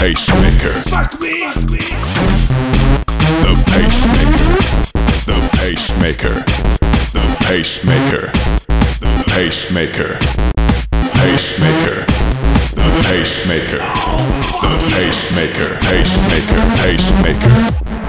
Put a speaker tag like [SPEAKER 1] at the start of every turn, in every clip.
[SPEAKER 1] Pacemaker.
[SPEAKER 2] Fuck me.
[SPEAKER 1] The pacemaker. The pacemaker. The pacemaker. The pacemaker. Pacemaker. The pacemaker. The pacemaker. Pacemaker. Pacemaker.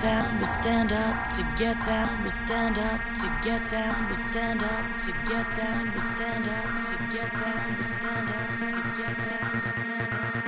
[SPEAKER 1] down, we stand up to get down, we
[SPEAKER 2] stand up to get down, we stand up to get down, we stand up to get down, we stand up to get down, we stand up.